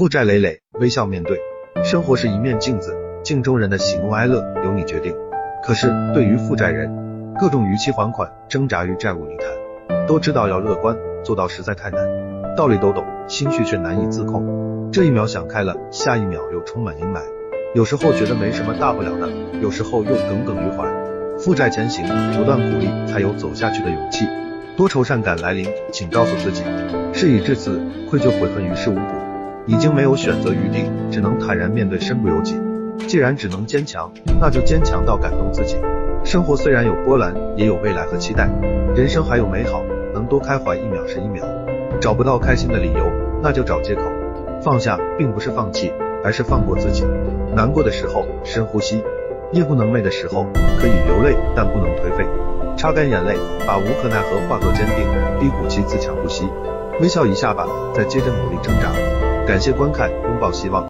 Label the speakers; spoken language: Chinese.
Speaker 1: 负债累累，微笑面对。生活是一面镜子，镜中人的喜怒哀乐由你决定。可是对于负债人，各种逾期还款，挣扎于债务泥潭，都知道要乐观，做到实在太难。道理都懂，心绪却难以自控。这一秒想开了，下一秒又充满阴霾。有时候觉得没什么大不了的，有时候又耿耿于怀。负债前行，不断鼓励，才有走下去的勇气。多愁善感来临，请告诉自己，事已至此，愧疚悔恨于事无补。已经没有选择余地，只能坦然面对身不由己。既然只能坚强，那就坚强到感动自己。生活虽然有波澜，也有未来和期待。人生还有美好，能多开怀一秒是一秒。找不到开心的理由，那就找借口。放下并不是放弃，而是放过自己。难过的时候深呼吸，夜不能寐的时候可以流泪，但不能颓废。擦干眼泪，把无可奈何化作坚定。低谷期自强不息，微笑一下吧，再接着努力挣扎。感谢观看，拥抱希望。